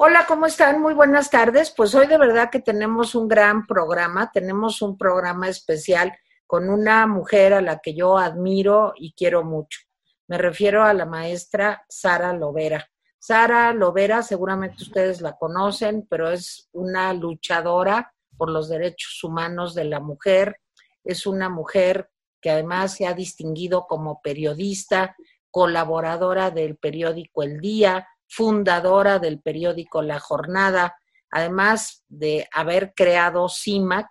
Hola, ¿cómo están? Muy buenas tardes. Pues hoy de verdad que tenemos un gran programa, tenemos un programa especial con una mujer a la que yo admiro y quiero mucho. Me refiero a la maestra Sara Lovera. Sara Lovera, seguramente ustedes la conocen, pero es una luchadora por los derechos humanos de la mujer. Es una mujer que además se ha distinguido como periodista, colaboradora del periódico El Día, fundadora del periódico La Jornada, además de haber creado CIMAC,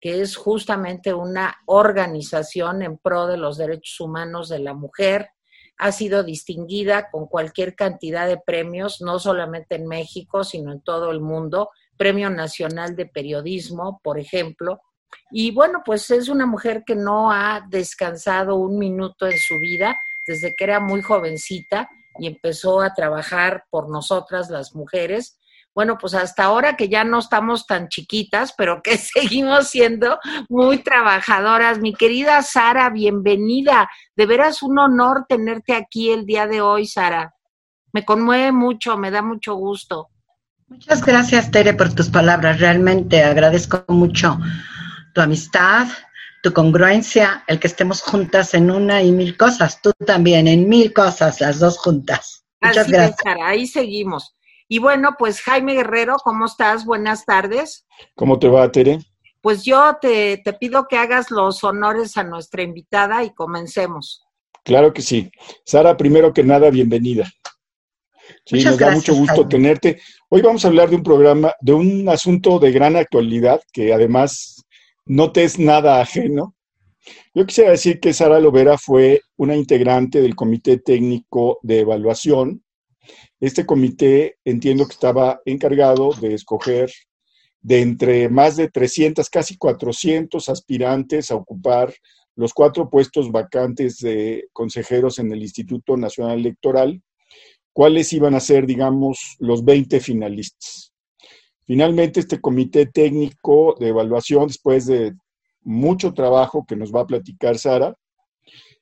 que es justamente una organización en pro de los derechos humanos de la mujer. Ha sido distinguida con cualquier cantidad de premios, no solamente en México, sino en todo el mundo. Premio Nacional de Periodismo, por ejemplo. Y bueno, pues es una mujer que no ha descansado un minuto en su vida desde que era muy jovencita y empezó a trabajar por nosotras las mujeres. Bueno, pues hasta ahora que ya no estamos tan chiquitas, pero que seguimos siendo muy trabajadoras. Mi querida Sara, bienvenida. De veras un honor tenerte aquí el día de hoy, Sara. Me conmueve mucho, me da mucho gusto. Muchas gracias, Tere, por tus palabras. Realmente agradezco mucho tu amistad, tu congruencia, el que estemos juntas en una y mil cosas, tú también, en mil cosas, las dos juntas. Muchas gracias. ahí seguimos. Y bueno, pues Jaime Guerrero, ¿cómo estás? Buenas tardes. ¿Cómo te va, Tere? Pues yo te, te pido que hagas los honores a nuestra invitada y comencemos. Claro que sí. Sara, primero que nada, bienvenida. Sí, Muchas nos da mucho gusto tenerte. Hoy vamos a hablar de un programa, de un asunto de gran actualidad que además no te es nada ajeno. Yo quisiera decir que Sara Lovera fue una integrante del Comité Técnico de Evaluación. Este comité entiendo que estaba encargado de escoger de entre más de 300, casi 400 aspirantes a ocupar los cuatro puestos vacantes de consejeros en el Instituto Nacional Electoral, cuáles iban a ser, digamos, los 20 finalistas. Finalmente, este comité técnico de evaluación, después de mucho trabajo que nos va a platicar Sara,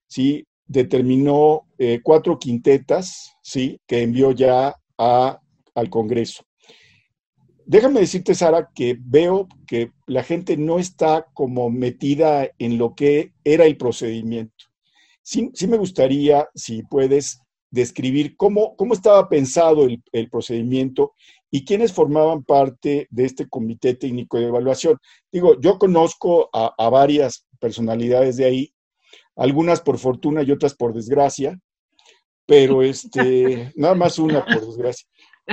¿sí? determinó eh, cuatro quintetas ¿sí? que envió ya a, al Congreso. Déjame decirte, Sara, que veo que la gente no está como metida en lo que era el procedimiento. Sí, sí me gustaría, si puedes, describir cómo, cómo estaba pensado el, el procedimiento y quiénes formaban parte de este comité técnico de evaluación. Digo, yo conozco a, varias personalidades de ahí, algunas por fortuna y otras por desgracia, pero este, nada más una por desgracia,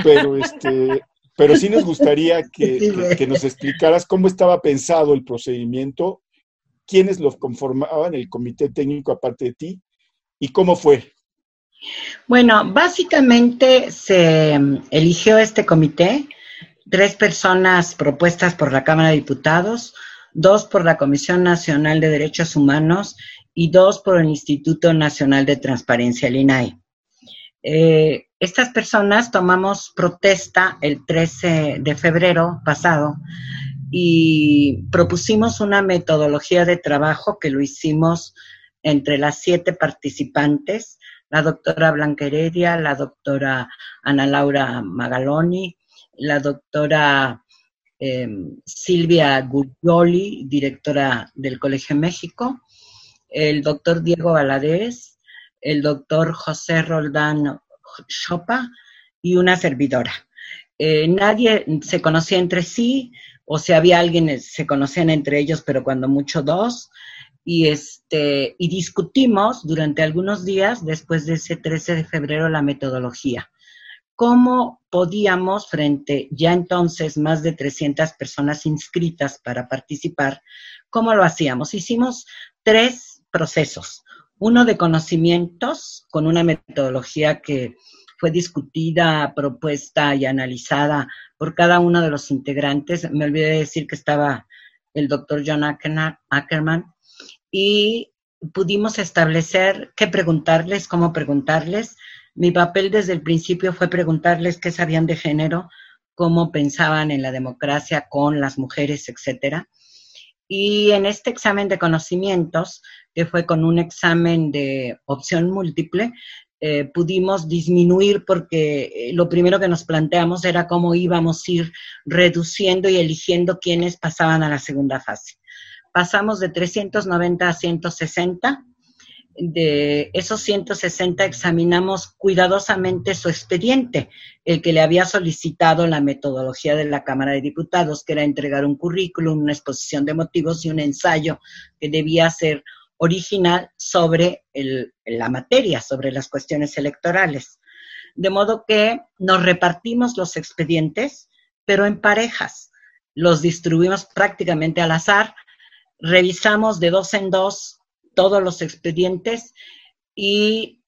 pero este, pero sí nos gustaría que, que, nos explicaras cómo estaba pensado el procedimiento, quiénes lo conformaban el comité técnico aparte de ti y cómo fue. Bueno, básicamente se eligió este comité, tres personas propuestas por la Cámara de Diputados, dos por la Comisión Nacional de Derechos Humanos y dos por el Instituto Nacional de Transparencia, el INAI. Eh, estas personas tomamos protesta el 13 de febrero pasado y propusimos una metodología de trabajo que lo hicimos entre las siete participantes la doctora Blanca Heredia, la doctora Ana Laura Magaloni, la doctora em, Silvia Gurrioli, directora del Colegio México, el doctor Diego Valadez, el doctor José Roldán Chopa y una servidora. Eh, nadie se conocía entre sí, o si había alguien, se conocían entre ellos, pero cuando mucho dos y, este, y discutimos durante algunos días, después de ese 13 de febrero, la metodología. ¿Cómo podíamos, frente ya entonces más de 300 personas inscritas para participar, cómo lo hacíamos? Hicimos tres procesos. Uno de conocimientos, con una metodología que fue discutida, propuesta y analizada por cada uno de los integrantes. Me olvidé de decir que estaba el doctor John Ackerman, y pudimos establecer qué preguntarles, cómo preguntarles. Mi papel desde el principio fue preguntarles qué sabían de género, cómo pensaban en la democracia con las mujeres, etcétera. Y en este examen de conocimientos, que fue con un examen de opción múltiple, eh, pudimos disminuir porque eh, lo primero que nos planteamos era cómo íbamos a ir reduciendo y eligiendo quienes pasaban a la segunda fase. Pasamos de 390 a 160 de esos 160 examinamos cuidadosamente su expediente, el que le había solicitado la metodología de la Cámara de Diputados, que era entregar un currículum, una exposición de motivos y un ensayo que debía ser original sobre la materia, sobre las cuestiones electorales. De modo que nos repartimos los expedientes, pero en parejas. Los distribuimos prácticamente al azar, revisamos de dos en dos todos los expedientes y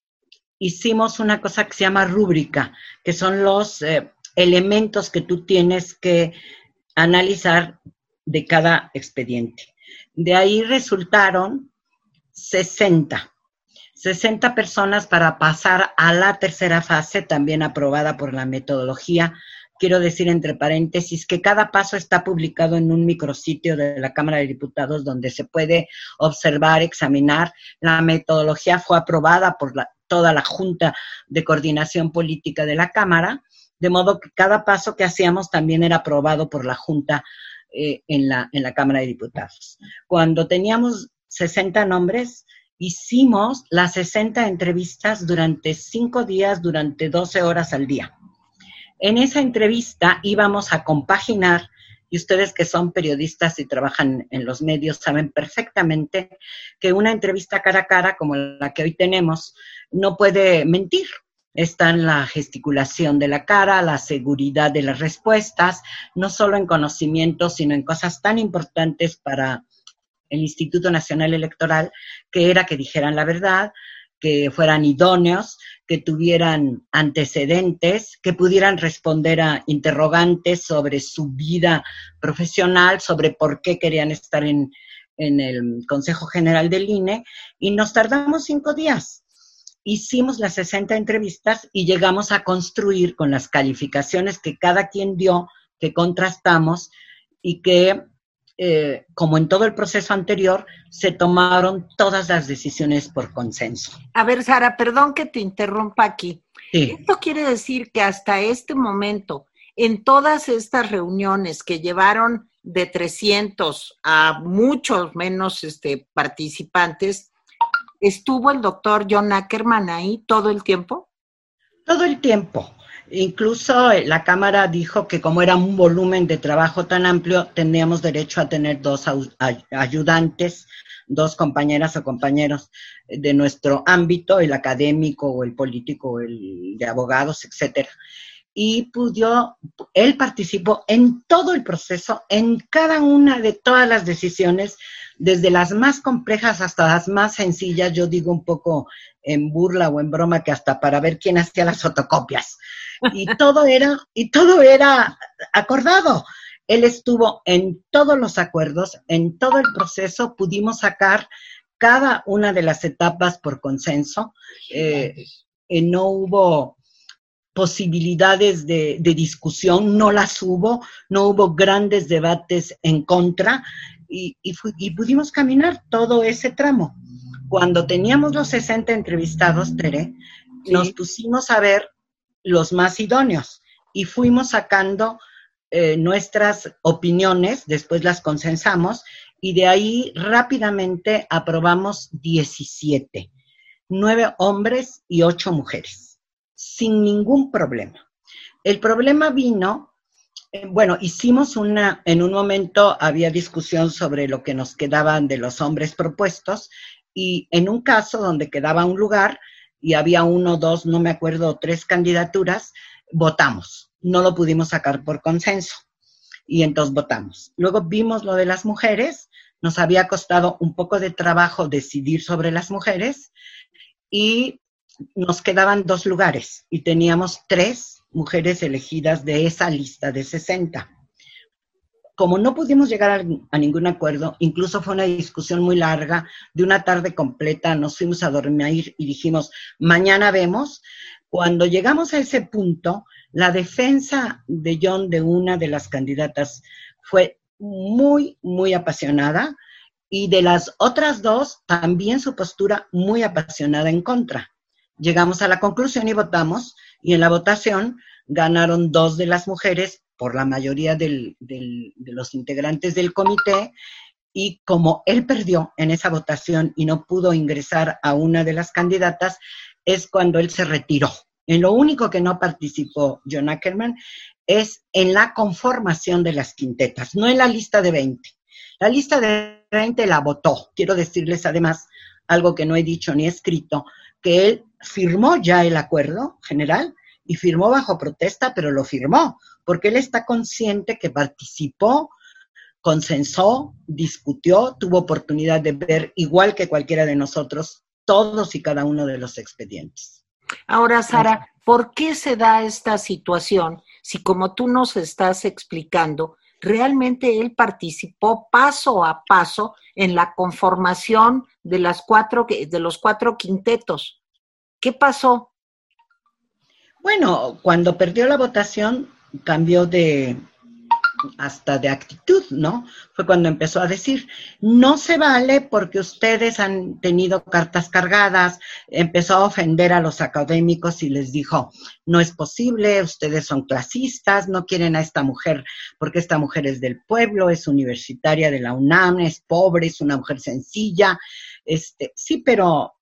hicimos una cosa que se llama rúbrica, que son los eh, elementos que tú tienes que analizar de cada expediente. De ahí resultaron 60. 60 personas para pasar a la tercera fase, también aprobada por la metodología quiero decir entre paréntesis que cada paso está publicado en un micrositio de la Cámara de Diputados donde se puede observar, examinar. La metodología fue aprobada por toda la Junta de Coordinación Política de la Cámara, de modo que cada paso que hacíamos también era aprobado por la Junta eh, en, la, en la Cámara de Diputados. Cuando teníamos 60 nombres, hicimos las 60 entrevistas durante cinco días, durante 12 horas al día. En esa entrevista íbamos a compaginar, y ustedes que son periodistas y trabajan en los medios saben perfectamente que una entrevista cara a cara como la que hoy tenemos no puede mentir. Está en la gesticulación de la cara, la seguridad de las respuestas, no solo en conocimiento, sino en cosas tan importantes para el Instituto Nacional Electoral, que era que dijeran la verdad, que fueran idóneos, que tuvieran antecedentes, que pudieran responder a interrogantes sobre su vida profesional, sobre por qué querían estar en, el Consejo General del INE, y nos tardamos cinco días. Hicimos las 60 entrevistas y llegamos a construir con las calificaciones que cada quien dio, que contrastamos y que eh, como en todo el proceso anterior, se tomaron todas las decisiones por consenso. A ver, Sara, perdón que te interrumpa aquí. Esto quiere decir que hasta este momento, en todas estas reuniones que llevaron de 300 a muchos menos este, participantes, ¿estuvo el doctor John Ackerman ahí todo el tiempo? Todo el tiempo. Incluso eh, la Cámara dijo que como era un volumen de trabajo tan amplio, tendríamos derecho a tener dos ayudantes, dos compañeras o compañeros de nuestro ámbito, el académico o el político, el de abogados, etcétera. Y pudo, él participó en todo el proceso, en cada una de todas las decisiones, desde las más complejas hasta las más sencillas, yo digo un poco en burla o en broma que hasta para ver quién hacía las fotocopias y todo era, y todo era acordado. Él estuvo en todos los acuerdos, en todo el proceso, pudimos sacar cada una de las etapas por consenso. Eh, eh, no hubo posibilidades de, discusión, no las hubo, no hubo grandes debates en contra y, y, pudimos caminar todo ese tramo. Cuando teníamos los 60 entrevistados, Tere, nos pusimos a ver los más idóneos y fuimos sacando eh, nuestras opiniones, después las consensamos y de ahí rápidamente aprobamos 17, nueve hombres y ocho mujeres, sin ningún problema. El problema vino, eh, bueno, hicimos una, en un momento había discusión sobre lo que nos quedaban de los hombres propuestos y en un caso donde quedaba un lugar, y había uno, dos, no me acuerdo, tres candidaturas, votamos. No lo pudimos sacar por consenso. Y entonces votamos. Luego vimos lo de las mujeres, nos había costado un poco de trabajo decidir sobre las mujeres y nos quedaban dos lugares y teníamos tres mujeres elegidas de esa lista de 60 como no pudimos llegar a, ningún acuerdo, incluso fue una discusión muy larga, de una tarde completa, nos fuimos a dormir y dijimos, mañana vemos. Cuando llegamos a ese punto, la defensa de John de una de las candidatas fue muy, muy apasionada y de las otras dos también su postura muy apasionada en contra. Llegamos a la conclusión y votamos, y en la votación ganaron dos de las mujeres por la mayoría de los integrantes del comité, y como él perdió en esa votación y no pudo ingresar a una de las candidatas, es cuando él se retiró. En lo único que no participó John Ackerman es en la conformación de las quintetas, no en la lista de 20. La lista de 20 la votó. Quiero decirles además algo que no he dicho ni escrito, que él firmó ya el acuerdo general y firmó bajo protesta, pero lo firmó, porque él está consciente que participó, consensó, discutió, tuvo oportunidad de ver, igual que cualquiera de nosotros, todos y cada uno de los expedientes. Ahora, Sara, ¿por qué se da esta situación si como tú nos estás explicando, realmente él participó paso a paso en la conformación de las cuatro de los cuatro quintetos? ¿Qué pasó? Bueno, cuando perdió la votación cambió de hasta de actitud, ¿no? Fue cuando empezó a decir, no se vale porque ustedes han tenido cartas cargadas, empezó a ofender a los académicos y les dijo, no es posible, ustedes son clasistas, no quieren a esta mujer porque esta mujer es del pueblo, es universitaria de la UNAM, es pobre, es una mujer sencilla, este, sí, pero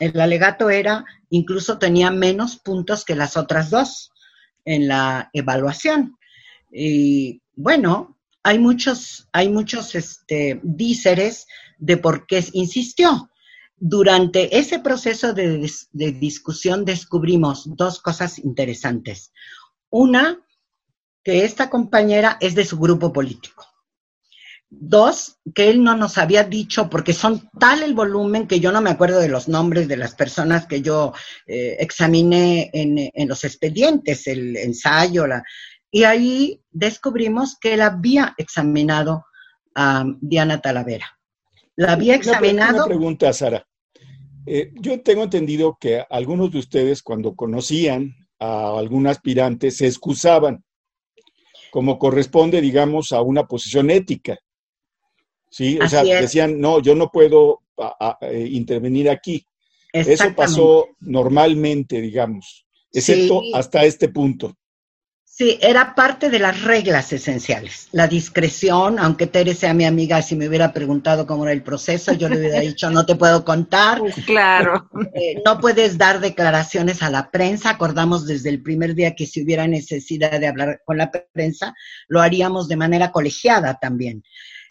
el alegato era, incluso tenía menos puntos que las otras dos en la evaluación. Y bueno, hay muchos, hay muchos este, díceres de por qué insistió. Durante ese proceso de, de discusión descubrimos dos cosas interesantes. Una, que esta compañera es de su grupo político. Dos, que él no nos había dicho, porque son tal el volumen que yo no me acuerdo de los nombres de las personas que yo eh, examiné en, en, los expedientes, el ensayo, la, y ahí descubrimos que él había examinado a Diana Talavera. La había examinado. Una, pregunta, Sara. Eh, yo tengo entendido que algunos de ustedes, cuando conocían a algún aspirante, se excusaban, como corresponde, digamos, a una posición ética. ¿Sí? O sea, decían, no, yo no puedo eh, intervenir aquí. Eso pasó normalmente, digamos, excepto hasta este punto. Sí, era parte de las reglas esenciales. La discreción, aunque Tere sea mi amiga, si me hubiera preguntado cómo era el proceso, yo le hubiera dicho, no te puedo contar. Claro. Eh, no puedes dar declaraciones a la prensa. Acordamos desde el primer día que si hubiera necesidad de hablar con la prensa, lo haríamos de manera colegiada también.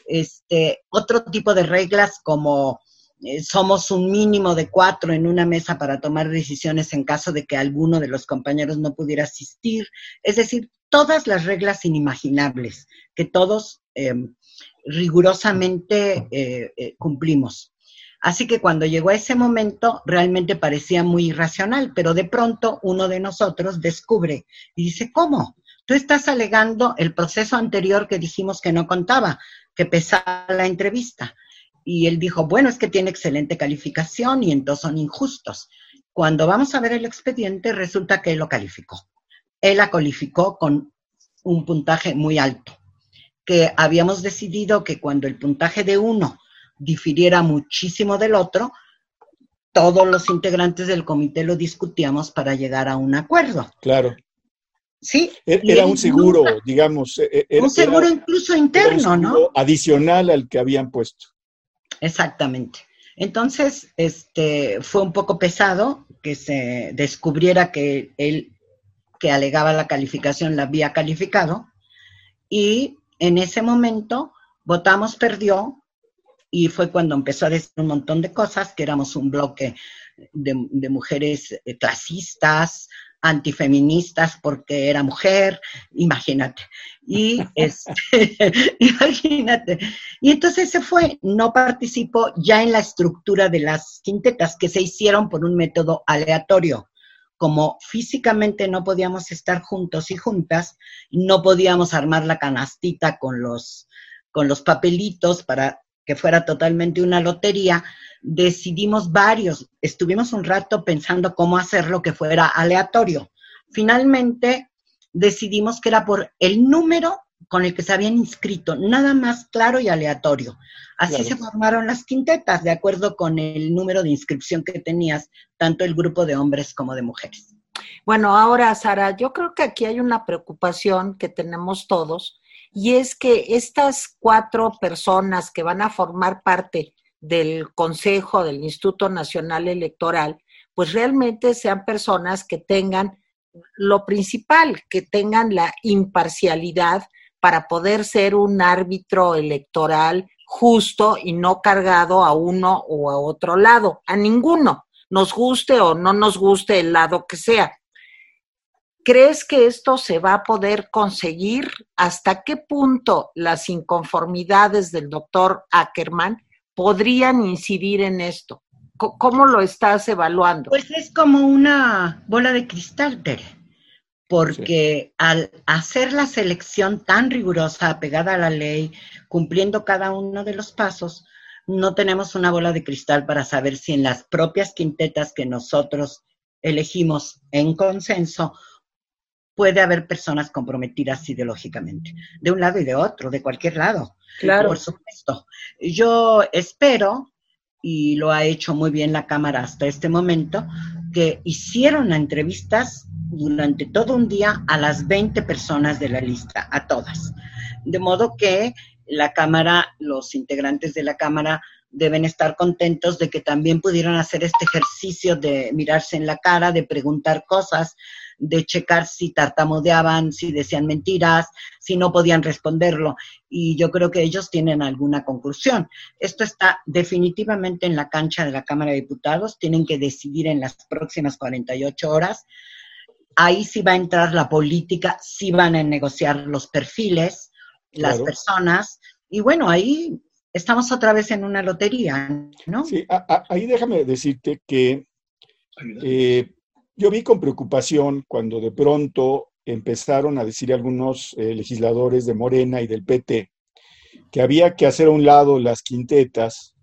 Este, otro tipo de reglas como eh, somos un mínimo de cuatro en una mesa para tomar decisiones en caso de que alguno de los compañeros no pudiera asistir. Es decir, todas las reglas inimaginables que todos em, rigurosamente eh, eh, cumplimos. Así que cuando llegó a ese momento realmente parecía muy irracional, pero de pronto uno de nosotros descubre y dice, ¿cómo? Tú estás alegando el proceso anterior que dijimos que no contaba, que pesaba la entrevista y él dijo, bueno, es que tiene excelente calificación y entonces son injustos. Cuando vamos a ver el expediente, resulta que él lo calificó. Él la calificó con un puntaje muy alto, que habíamos decidido que cuando el puntaje de uno difiriera muchísimo del otro, todos los integrantes del comité lo discutíamos para llegar a un acuerdo. Claro. Sí. E-, era un seguro, digamos. E-, e-, un seguro incluso interno, ¿no? Adicional al que habían puesto. Exactamente. Entonces, este, fue un poco pesado que se descubriera que él que alegaba la calificación la había calificado y en ese momento votamos perdió y fue cuando empezó a decir un montón de cosas, que éramos un bloque de, de mujeres eh, clasistas, antifeministas porque era mujer, imagínate. Y este, imagínate. Y entonces se fue, no participó ya en la estructura de las quintetas que se hicieron por un método aleatorio. Como físicamente no podíamos estar juntos y juntas, no podíamos armar la canastita con los, con los papelitos para que fuera totalmente una lotería, decidimos varios, estuvimos un rato pensando cómo hacerlo que fuera aleatorio. Finalmente decidimos que era por el número con el que se habían inscrito, nada más claro y aleatorio. Así se formaron las quintetas, de acuerdo con el número de inscripción que tenías, tanto el grupo de hombres como de mujeres. Bueno, ahora, Sara, yo creo que aquí hay una preocupación que tenemos todos, y es que estas cuatro personas que van a formar parte del Consejo del Instituto Nacional Electoral, pues realmente sean personas que tengan lo principal, que tengan la imparcialidad para poder ser un árbitro electoral justo y no cargado a uno o a otro lado, a ninguno, nos guste o no nos guste el lado que sea. ¿Crees que esto se va a poder conseguir? ¿Hasta qué punto las inconformidades del doctor Ackerman podrían incidir en esto? ¿Cómo lo estás evaluando? Pues es como una bola de cristal, Tere, porque al hacer la selección tan rigurosa, apegada a la ley, cumpliendo cada uno de los pasos, no tenemos una bola de cristal para saber si en las propias quintetas que nosotros elegimos en consenso puede haber personas comprometidas ideológicamente, de un lado y de otro, de cualquier lado. Claro. Por supuesto. Yo espero, y lo ha hecho muy bien la Cámara hasta este momento, que hicieron entrevistas durante todo un día a las 20 personas de la lista, a todas. De modo que la Cámara, los integrantes de la Cámara deben estar contentos de que también pudieron hacer este ejercicio de mirarse en la cara, de preguntar cosas, de checar si tartamudeaban, si decían mentiras, si no podían responderlo. Y yo creo que ellos tienen alguna conclusión. Esto está definitivamente en la cancha de la Cámara de Diputados. Tienen que decidir en las próximas 48 horas. Ahí sí va a entrar la política, sí van a negociar los perfiles, las personas. Y bueno, ahí estamos otra vez en una lotería, ¿no? Sí, ahí déjame decirte que eh, yo vi con preocupación cuando de pronto empezaron a decir algunos eh, legisladores de Morena y del PT que había que hacer a un lado las quintetas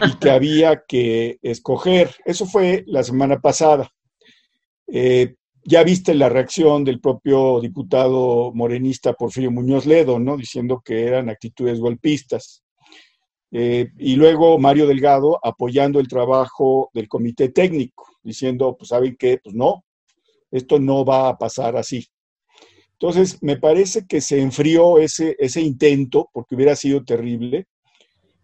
y que había que escoger. Eso fue la semana pasada. Eh, ya viste la reacción del propio diputado morenista Porfirio Muñoz Ledo, ¿no? Diciendo que eran actitudes golpistas. Eh, y luego Mario Delgado apoyando el trabajo del comité técnico, diciendo, pues saben qué, pues no, esto no va a pasar así. Entonces, me parece que se enfrió ese, ese intento, porque hubiera sido terrible.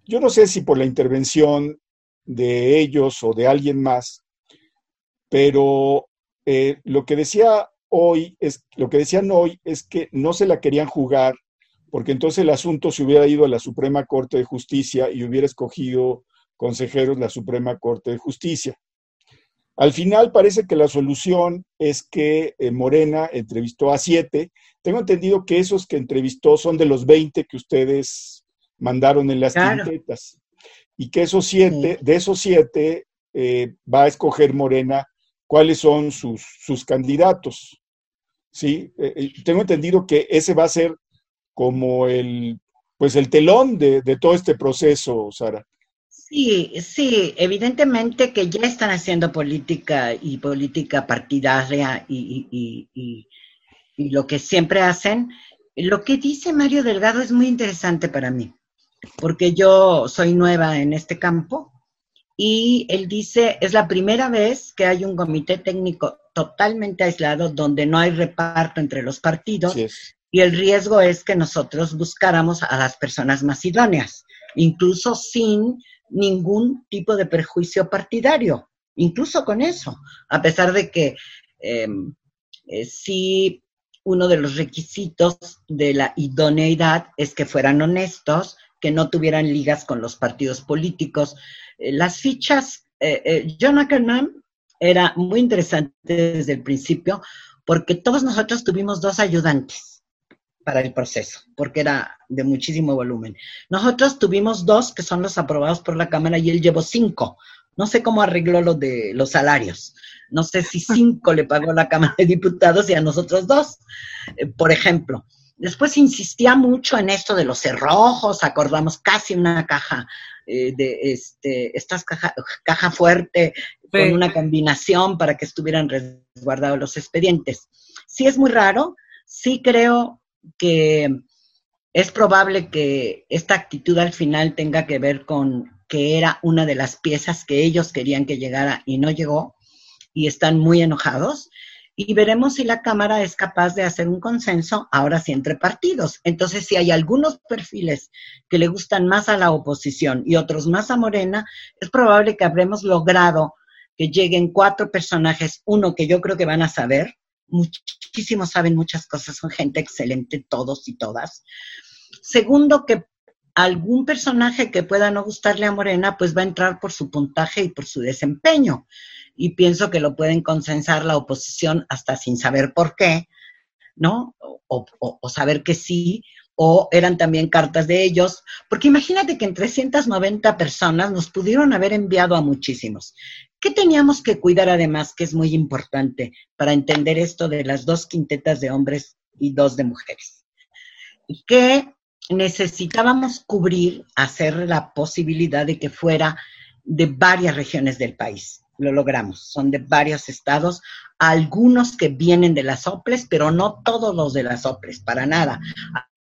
Yo no sé si por la intervención de ellos o de alguien más, pero eh, lo que decía hoy es, lo que decían hoy es que no se la querían jugar porque entonces el asunto se hubiera ido a la Suprema Corte de Justicia y hubiera escogido consejeros la Suprema Corte de Justicia. Al final parece que la solución es que eh, Morena entrevistó a siete. Tengo entendido que esos que entrevistó son de los 20 que ustedes mandaron en las claro. Y que esos siete, de esos siete, eh, va a escoger Morena cuáles son sus, sus candidatos. ¿Sí? Eh, tengo entendido que ese va a ser como el, pues el telón de, todo este proceso, Sara. Sí, sí, evidentemente que ya están haciendo política y política partidaria y, y, lo que siempre hacen. Lo que dice Mario Delgado es muy interesante para mí, porque yo soy nueva en este campo y él dice, es la primera vez que hay un comité técnico totalmente aislado donde no hay reparto entre los partidos y el riesgo es que nosotros buscáramos a las personas más idóneas, incluso sin ningún tipo de perjuicio partidario, incluso con eso, a pesar de que em, eh, sí uno de los requisitos de la idoneidad es que fueran honestos, que no tuvieran ligas con los partidos políticos. Eh, las fichas, eh, Ackerman era muy interesante desde el principio porque todos nosotros tuvimos dos ayudantes para el proceso, porque era de muchísimo volumen. Nosotros tuvimos dos que son los aprobados por la Cámara y él llevó cinco. No sé cómo arregló lo de los salarios. No sé si cinco le pagó la Cámara de Diputados y a nosotros dos, eh, por ejemplo. Después insistía mucho en esto de los cerrojos, acordamos casi una caja eh, de este, estas caja, caja fuerte con una combinación para que estuvieran resguardados los expedientes. Sí es muy raro, sí creo que es probable que esta actitud al final tenga que ver con que era una de las piezas que ellos querían que llegara y no llegó, y están muy enojados. Y veremos si la Cámara es capaz de hacer un consenso, ahora sí, entre partidos. Entonces, si hay algunos perfiles que le gustan más a la oposición y otros más a Morena, es probable que habremos logrado que lleguen cuatro personajes, uno que yo creo que van a saber, muchísimos saben muchas cosas, son gente excelente todos y todas. Segundo, que algún personaje que pueda no gustarle a Morena, pues va a entrar por su puntaje y por su desempeño. Y pienso que lo pueden consensar la oposición hasta sin saber por qué, ¿no? O, o saber que sí, o eran también cartas de ellos, porque imagínate que en 390 personas nos pudieron haber enviado a muchísimos. ¿Qué teníamos que cuidar además, que es muy importante para entender esto de las dos quintetas de hombres y dos de mujeres? Que necesitábamos cubrir, hacer la posibilidad de que fuera de varias regiones del país. Lo logramos, son de varios estados, algunos que vienen de las OPLES, pero no todos los de las OPLES, para nada.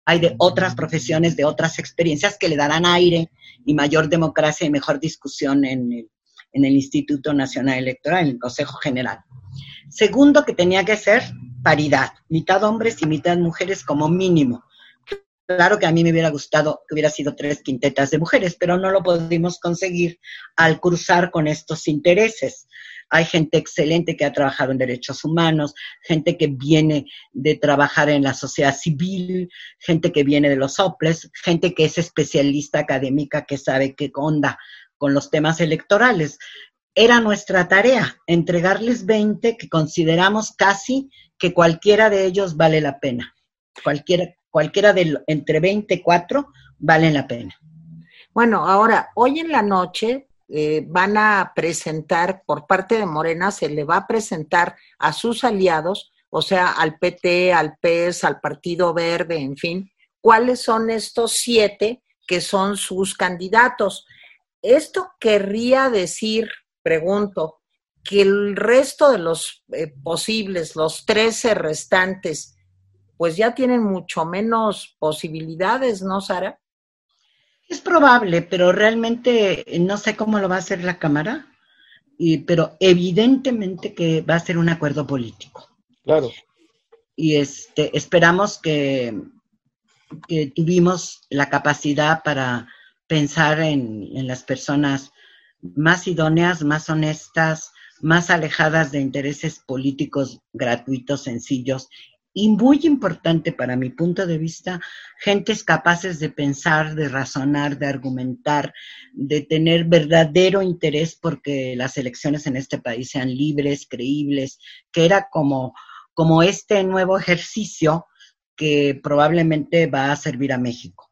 Hay de otras profesiones, de otras experiencias que le darán aire y mayor democracia y mejor discusión en el en el Instituto Nacional Electoral, en el Consejo General. Segundo, que tenía que ser paridad, mitad hombres y mitad mujeres como mínimo. Claro que a mí me hubiera gustado que hubiera sido tres quintetas de mujeres, pero no lo pudimos conseguir al cruzar con estos intereses. Hay gente excelente que ha trabajado en derechos humanos, gente que viene de trabajar en la sociedad civil, gente que viene de los OPLES, gente que es especialista académica que sabe qué onda con los temas electorales. Era nuestra tarea entregarles 20 que consideramos casi que cualquiera de ellos vale la pena. Cualquiera, cualquiera de entre 24 valen la pena. Bueno, ahora, hoy en la noche eh, van a presentar, por parte de Morena, se le va a presentar a sus aliados, o sea, al PT, al PES, al Partido Verde, en fin, cuáles son estos siete que son sus candidatos. Esto querría decir, pregunto, que el resto de los eh, posibles, los 13 restantes, pues ya tienen mucho menos posibilidades, ¿no, Sara? Es probable, pero realmente no sé cómo lo va a hacer la Cámara, y, pero evidentemente que va a ser un acuerdo político. Claro. Y este, esperamos que, que tuvimos la capacidad para pensar en, las personas más idóneas, más honestas, más alejadas de intereses políticos gratuitos, sencillos y muy importante para mi punto de vista, gentes capaces de pensar, de razonar, de argumentar, de tener verdadero interés porque las elecciones en este país sean libres, creíbles, que era como, como este nuevo ejercicio que probablemente va a servir a México.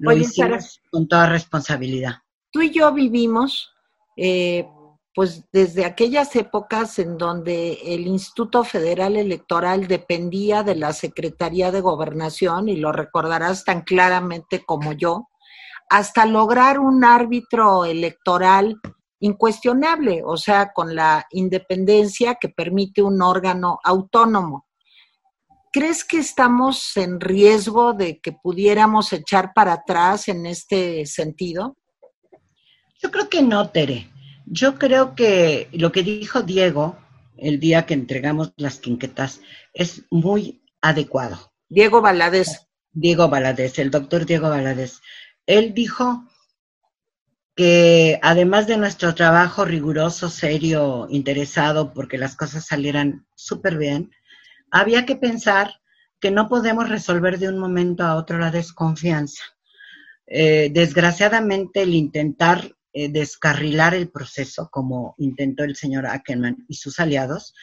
Lo hicimos con toda responsabilidad. Tú y yo vivimos, eh, pues desde aquellas épocas en donde el Instituto Federal Electoral dependía de la Secretaría de Gobernación, y lo recordarás tan claramente como yo, hasta lograr un árbitro electoral incuestionable, o sea, con la independencia que permite un órgano autónomo. ¿Crees que estamos en riesgo de que pudiéramos echar para atrás en este sentido? Yo creo que no, Tere. Yo creo que lo que dijo Diego el día que entregamos las quinquetas es muy adecuado. Diego Valadez. Diego Valadez, el doctor Diego Valadez. Él dijo que además de nuestro trabajo riguroso, serio, interesado, porque las cosas salieran súper bien, había que pensar que no podemos resolver de un momento a otro la desconfianza. Eh, desgraciadamente, el intentar eh, descarrilar el proceso, como intentó el señor Ackerman y sus aliados,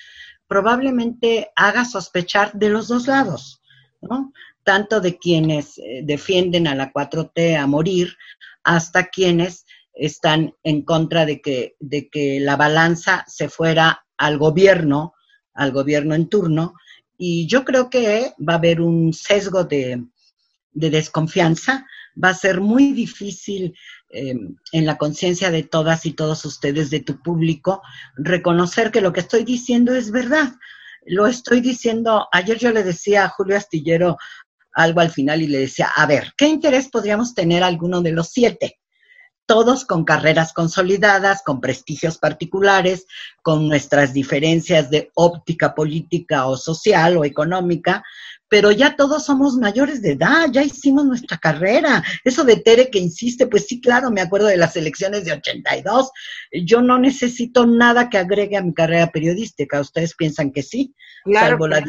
probablemente haga sospechar de los dos lados, ¿no? tanto de quienes eh, defienden a la 4T a morir, hasta quienes están en contra de que, de que la balanza se fuera al gobierno, al gobierno en turno, y yo creo que va a haber un sesgo de, desconfianza. Va a ser muy difícil em, en la conciencia de todas y todos ustedes, de tu público, reconocer que lo que estoy diciendo es verdad. Lo estoy diciendo, ayer yo le decía a Julio Astillero, algo al final y le decía, a ver, ¿qué interés podríamos tener alguno de los siete? Todos con carreras consolidadas, con prestigios particulares, con nuestras diferencias de óptica política o social o económica, pero ya todos somos mayores de edad, ya hicimos nuestra carrera. Eso de Tere que insiste, pues sí, claro, me acuerdo de las elecciones de 82. Yo no necesito nada que agregue a mi carrera periodística. ¿Ustedes piensan que sí? Claro, salvo la,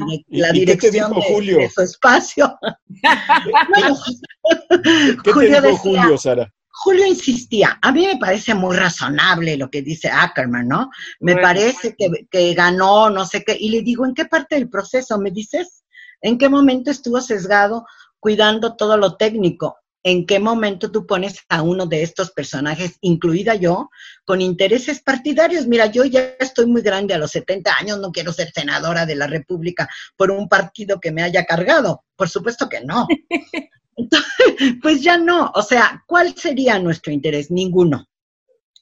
dirección de, Julio? su espacio. ¿Qué te dijo Julio, Sara? Julio insistía, a mí me parece muy razonable lo que dice Ackerman, ¿no? Me parece que, que ganó, no sé qué, y le digo, ¿en qué parte del proceso me dices? ¿En qué momento estuvo sesgado cuidando todo lo técnico? ¿En qué momento tú pones a uno de estos personajes, incluida yo, con intereses partidarios? Mira, yo ya estoy muy grande a los 70 años, no quiero ser senadora de la República por un partido que me haya cargado. Por supuesto que no. pues ya no. O sea, ¿cuál sería nuestro interés? Ninguno.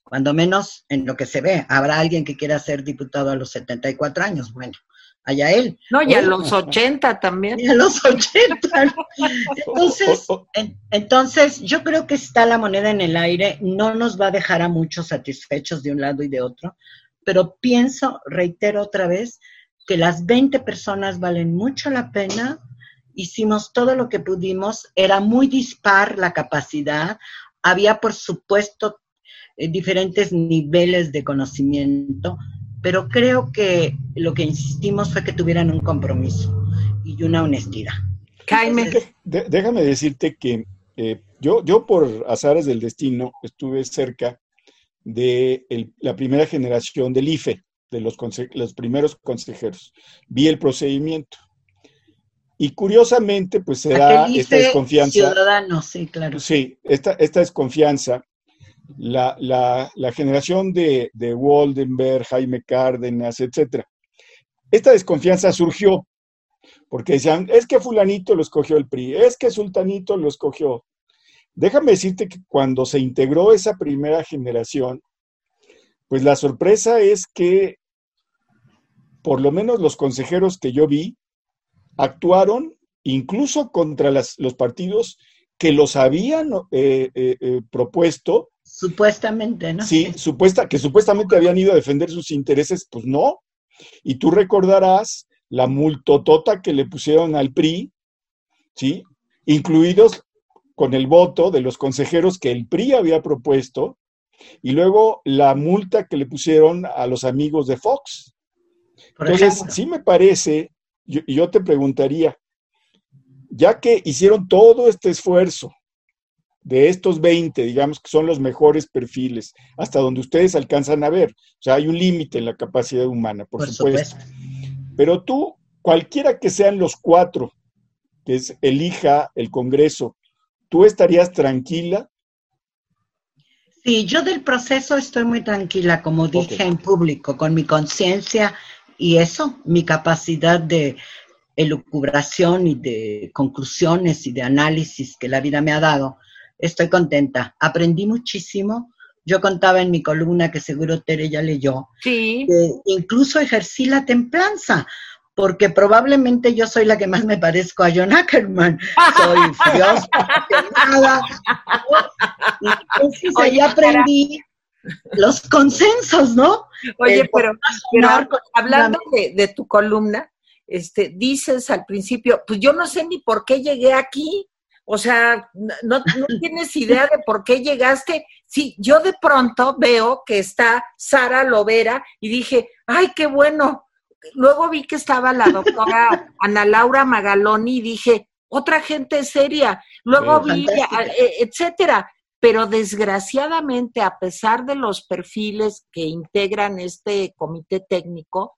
Cuando menos en lo que se ve. Habrá alguien que quiera ser diputado a los 74 años. Bueno, allá él. No, y a los 80 también. Y a los 80. Entonces, entonces, yo creo que está la moneda en el aire, no nos va a dejar a muchos satisfechos de un lado y de otro, pero pienso, reitero otra vez, que las 20 personas valen mucho la pena, hicimos todo lo que pudimos, era muy dispar la capacidad, había por supuesto eh, diferentes niveles de conocimiento, pero creo que lo que insistimos fue que tuvieran un compromiso y una honestidad. Jaime. déjame decirte que eh, yo, yo por azares del destino estuve cerca de la primera generación del IFE, de los, los primeros consejeros. Vi el procedimiento. Y curiosamente, pues se da esta desconfianza. Ciudadano, sí, claro. Sí, esta, esta desconfianza la, la, la generación de, de, Waldenberg, Jaime Cárdenas, etcétera. Esta desconfianza surgió porque decían, es que fulanito lo escogió el PRI, es que sultanito lo escogió. Déjame decirte que cuando se integró esa primera generación, pues la sorpresa es que por lo menos los consejeros que yo vi actuaron incluso contra las, los partidos que los habían eh, eh, eh, propuesto Supuestamente, ¿no? Sí, supuesta, que supuestamente habían ido a defender sus intereses, pues no. Y tú recordarás la multotota que le pusieron al PRI, ¿sí? Incluidos con el voto de los consejeros que el PRI había propuesto, y luego la multa que le pusieron a los amigos de Fox. Entonces, sí me parece, yo, yo te preguntaría, ya que hicieron todo este esfuerzo, de estos 20, digamos que son los mejores perfiles, hasta donde ustedes alcanzan a ver. O sea, hay un límite en la capacidad humana, por, supuesto. Pero tú, cualquiera que sean los cuatro que elija el Congreso, ¿tú estarías tranquila? Sí, yo del proceso estoy muy tranquila, como dije en público, con mi conciencia y eso, mi capacidad de elucubración y de conclusiones y de análisis que la vida me ha dado estoy contenta. Aprendí muchísimo. Yo contaba en mi columna que seguro Tere ya leyó. Sí. Que incluso ejercí la templanza, porque probablemente yo soy la que más me parezco a John Ackerman. Soy furiosa, nada. Entonces ahí aprendí los consensos, ¿no? Oye, eh, pero, hablando de, de, tu columna, este, dices al principio, pues yo no sé ni por qué llegué aquí. O sea, no, tienes idea de por qué llegaste. Sí, yo de pronto veo que está Sara Lovera y dije, ay, qué bueno. Luego vi que estaba la doctora Ana Laura Magaloni y dije, otra gente seria. Luego vi, eh, etcétera. Pero desgraciadamente, a pesar de los perfiles que integran este comité técnico,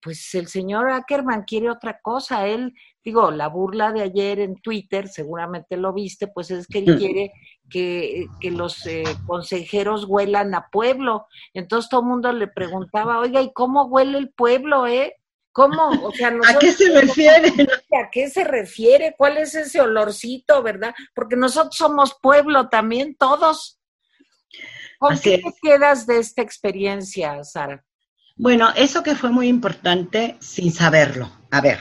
pues el señor Ackerman quiere otra cosa. Él, digo, la burla de ayer en Twitter, seguramente lo viste, pues es que él quiere que, los eh, consejeros huelan a pueblo. Entonces todo el mundo le preguntaba, oiga, ¿y cómo huele el pueblo, eh? ¿Cómo? O sea, ¿A qué se refiere? ¿A qué se refiere? ¿Cuál es ese olorcito, verdad? Porque nosotros somos pueblo también, todos. ¿Con qué te quedas de esta experiencia, Sara? Bueno, eso que fue muy importante sin saberlo. A ver,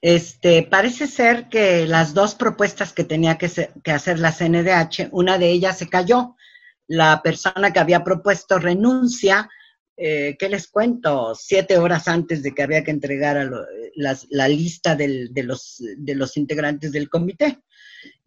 Este, parece ser que las dos propuestas que tenía que, que hacer la CNDH, una de ellas se cayó. La persona que había propuesto renuncia eh, ¿qué les cuento? Siete horas antes de que había que entregar a la lista de, los, de los integrantes del comité.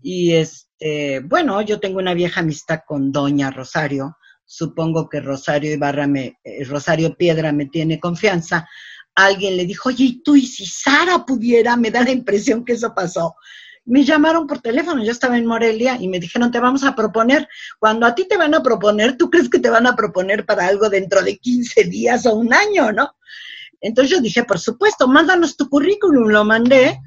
Y este, bueno, yo tengo una vieja amistad con Doña Rosario. Supongo que Rosario Ibarra me, eh, Rosario Piedra me tiene confianza. Alguien le dijo, oye, ¿y tú y si Sara pudiera? Me da la impresión que eso pasó me llamaron por teléfono, yo estaba en Morelia y me dijeron, te vamos a proponer, cuando a ti te van a proponer, tú crees que te van a proponer para algo dentro de 15 días o un año, ¿no? Entonces yo dije, por supuesto, mándanos tu currículum, lo mandé.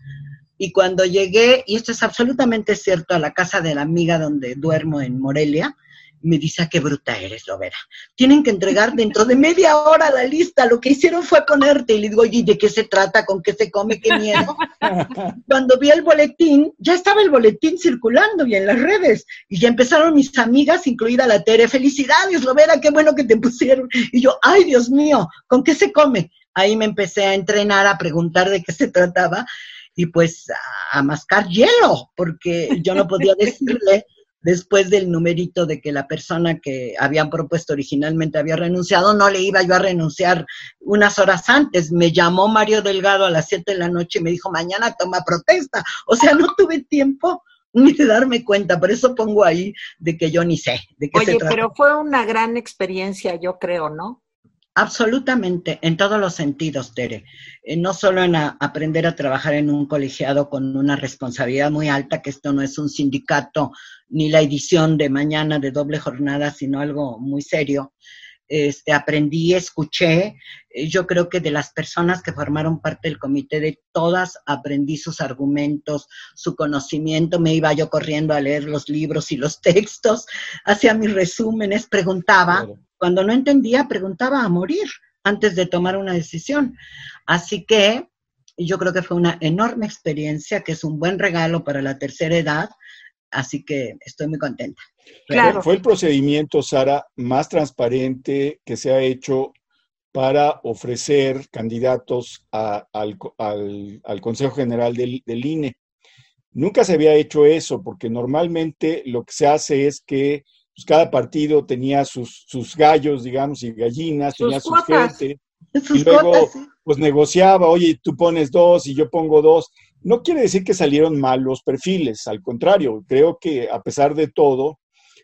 Y cuando llegué, y esto es absolutamente cierto, a la casa de la amiga donde duermo en Morelia, me dice, ah, qué bruta eres, Lovera. Tienen que entregar dentro de media hora la lista. Lo que hicieron fue ponerte. Y le digo, oye, ¿de qué se trata? ¿Con qué se come? ¿Qué miedo? Cuando vi el boletín, ya estaba el boletín circulando y en las redes. Y ya empezaron mis amigas, incluida la Tere. Felicidades, Lovera, qué bueno que te pusieron. Y yo, ay, Dios mío, ¿con qué se come? Ahí me empecé a entrenar, a preguntar de qué se trataba y pues a mascar hielo, porque yo no podía decirle después del numerito de que la persona que habían propuesto originalmente había renunciado, no le iba yo a renunciar unas horas antes. Me llamó Mario Delgado a las 7 de la noche y me dijo, mañana toma protesta. O sea, no tuve tiempo ni de darme cuenta, por eso pongo ahí de que yo ni sé. De qué Oye, pero fue una gran experiencia, yo creo, ¿no? Absolutamente, en todos los sentidos, Tere. Eh, no solo en aprender a trabajar en un colegiado con una responsabilidad muy alta, que esto no es un sindicato ni la edición de mañana de doble jornada, sino algo muy serio. Este, aprendí, escuché. Eh, yo creo que de las personas que formaron parte del comité, de todas aprendí sus argumentos, su conocimiento. Me iba yo corriendo a leer los libros y los textos, hacía mis resúmenes, preguntaba. Cuando no entendía, preguntaba a morir antes de tomar una decisión. Así que yo creo que fue una enorme experiencia, que es un buen regalo para la tercera edad, así que estoy muy contenta. Claro. Fue el procedimiento, Sara, más transparente que se ha hecho para ofrecer candidatos al, Consejo General del, del, INE. Nunca se había hecho eso, porque normalmente lo que se hace es que pues cada partido tenía sus, sus gallos, digamos, y gallinas, tenía su gente, y luego pues negociaba, oye, tú pones dos y yo pongo dos. No quiere decir que salieron mal los perfiles, al contrario, creo que a pesar de todo,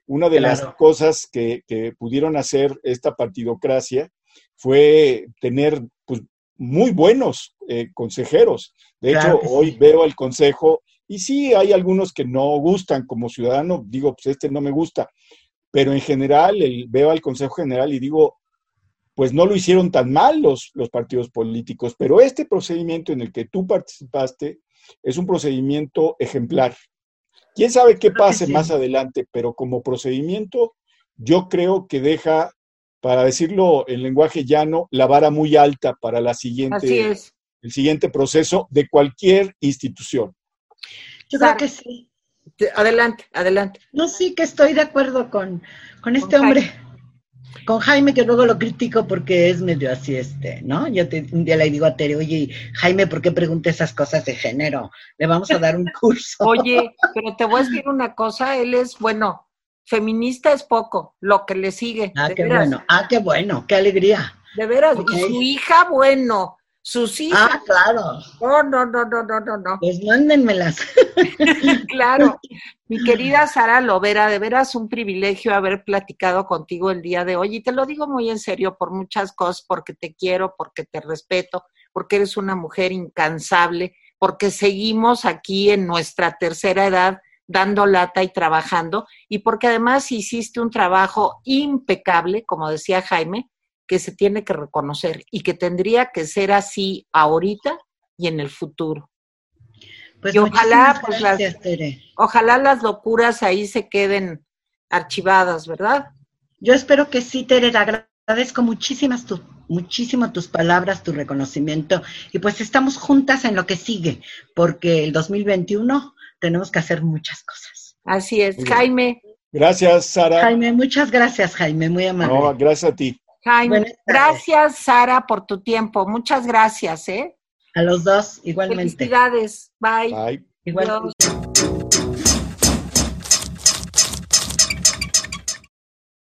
una de las cosas que, que, pudieron hacer esta partidocracia fue tener pues, muy buenos eh, consejeros. De hecho, hoy veo el consejo y sí, hay algunos que no gustan como ciudadano, digo, pues este no me gusta, pero en general el, veo al Consejo General y digo, pues no lo hicieron tan mal los, los partidos políticos, pero este procedimiento en el que tú participaste es un procedimiento ejemplar. Quién sabe qué pase más adelante, pero como procedimiento yo creo que deja, para decirlo en lenguaje llano, la vara muy alta para la siguiente, el siguiente proceso de cualquier institución. Yo creo que sí. Adelante, adelante. No, sí que estoy de acuerdo con, este hombre. Con Jaime, que luego lo critico porque es medio así, este, ¿no? Yo un día le digo a Tere, oye, Jaime, ¿por qué pregunta esas cosas de género? Le vamos a dar un curso. oye, pero te voy a decir una cosa, él es, bueno, feminista es poco, lo que le sigue. Ah, qué bueno, ah, qué bueno, qué alegría. De veras, y su hija, bueno, sus hijas. Ah, claro. No, no, no, no, no, no, no. Pues mándenmelas. claro. Mi querida Sara Lovera, de veras un privilegio haber platicado contigo el día de hoy. Y te lo digo muy en serio por muchas cosas, porque te quiero, porque te respeto, porque eres una mujer incansable, porque seguimos aquí en nuestra tercera edad dando lata y trabajando, y porque además hiciste un trabajo impecable, como decía Jaime, que se tiene que reconocer y que tendría que ser así ahorita y en el futuro. Pues y ojalá, pues las, ojalá las locuras ahí se queden archivadas, ¿verdad? Yo espero que sí, Tere, agradezco muchísimas tu, muchísimo tus palabras, tu reconocimiento, y pues estamos juntas en lo que sigue, porque el 2021 tenemos que hacer muchas cosas. Así es, Jaime. Gracias, Sara. Jaime, muchas gracias, Jaime, muy amable. No, gracias a ti. Jaime, gracias Sara por tu tiempo. Muchas gracias, ¿eh? A los dos, igualmente. Felicidades. Bye. Bye. Igual.